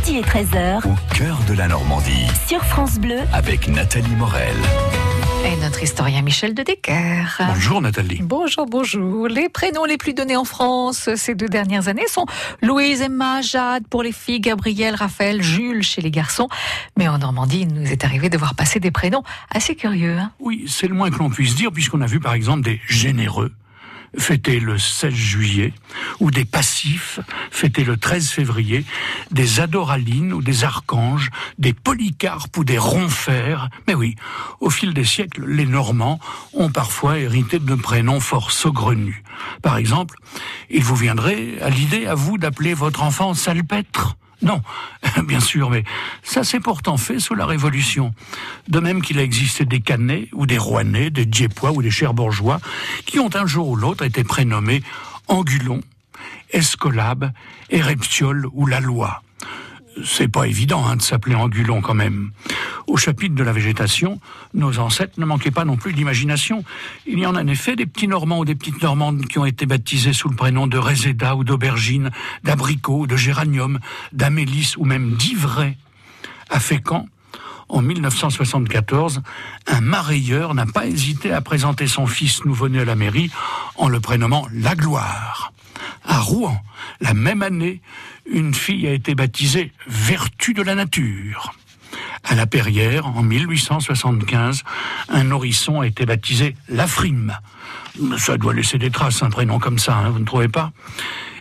midi et 13h. Au cœur de la Normandie. Sur France Bleu. Avec Nathalie Morel. Et notre historien Michel de Decker. Bonjour Nathalie. Bonjour, bonjour. Les prénoms les plus donnés en France ces deux dernières années sont Louise, Emma, Jade pour les filles, Gabriel, Raphaël, Jules chez les garçons. Mais en Normandie, il nous est arrivé de voir passer des prénoms assez curieux. Hein. oui, c'est le moins que l'on puisse dire puisqu'on a vu par exemple des généreux fêtés le 16 juillet, ou des passifs fêtés le 13 février, des adoralines ou des archanges, des polycarpes ou des ronfers. Mais oui, au fil des siècles, les Normands ont parfois hérité de prénoms fort saugrenus. Par exemple, il vous viendrait à l'idée à vous d'appeler votre enfant Salpêtre? Non, bien sûr, mais ça s'est pourtant fait sous la Révolution. De même qu'il a existé des Canets ou des Rouennais, des Diepois ou des Cherbourgeois qui ont un jour ou l'autre été prénommés Angulon, Escolabe, Éreptiole ou La Loi c'est pas évident hein, de s'appeler Angulon quand même. Au chapitre de la végétation, nos ancêtres ne manquaient pas non plus d'imagination. Il y en a en effet des petits Normands ou des petites Normandes qui ont été baptisés sous le prénom de Réséda ou d'Aubergine, d'Abricot, de Géranium, d'Amélis ou même d'Ivray. À Fécamp, en 1974, un marailleur n'a pas hésité à présenter son fils nouveau-né à la mairie en le prénommant La Gloire. À Rouen, la même année, une fille a été baptisée Vertu de la nature. À la Perrière, en 1875, un nourrisson a été baptisé Lafrime. Ça doit laisser des traces, un prénom comme ça, hein, vous ne trouvez pas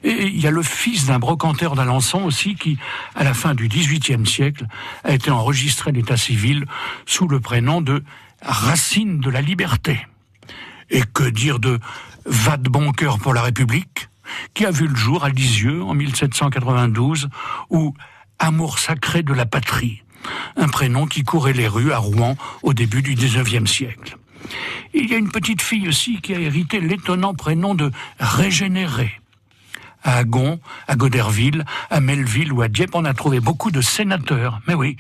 Et il y a le fils d'un brocanteur d'Alençon aussi qui, à la fin du XVIIIe siècle, a été enregistré l'état civil sous le prénom de Racine de la Liberté. Et que dire de Va de bon cœur pour la République qui a vu le jour à Lisieux en 1792, ou Amour sacré de la patrie, un prénom qui courait les rues à Rouen au début du XIXe siècle. Il y a une petite fille aussi qui a hérité l'étonnant prénom de Régénéré. À Agon, à Goderville, à Melville ou à Dieppe, on a trouvé beaucoup de sénateurs. Mais oui,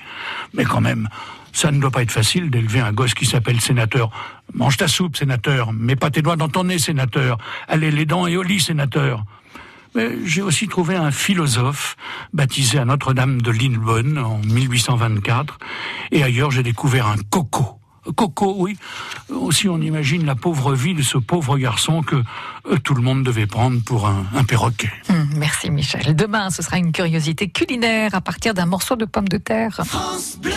mais quand même, ça ne doit pas être facile d'élever un gosse qui s'appelle sénateur. Mange ta soupe, sénateur. Mets pas tes doigts dans ton nez, sénateur. Allez les dents et au lit, sénateur. Mais j'ai aussi trouvé un philosophe baptisé à Notre-Dame de Lillebonne en 1824. Et ailleurs, j'ai découvert un coco. Coco, oui. Aussi, on imagine la pauvre vie de ce pauvre garçon que euh, tout le monde devait prendre pour un, un perroquet. Hum, merci Michel. Demain, ce sera une curiosité culinaire à partir d'un morceau de pomme de terre. France Bleu.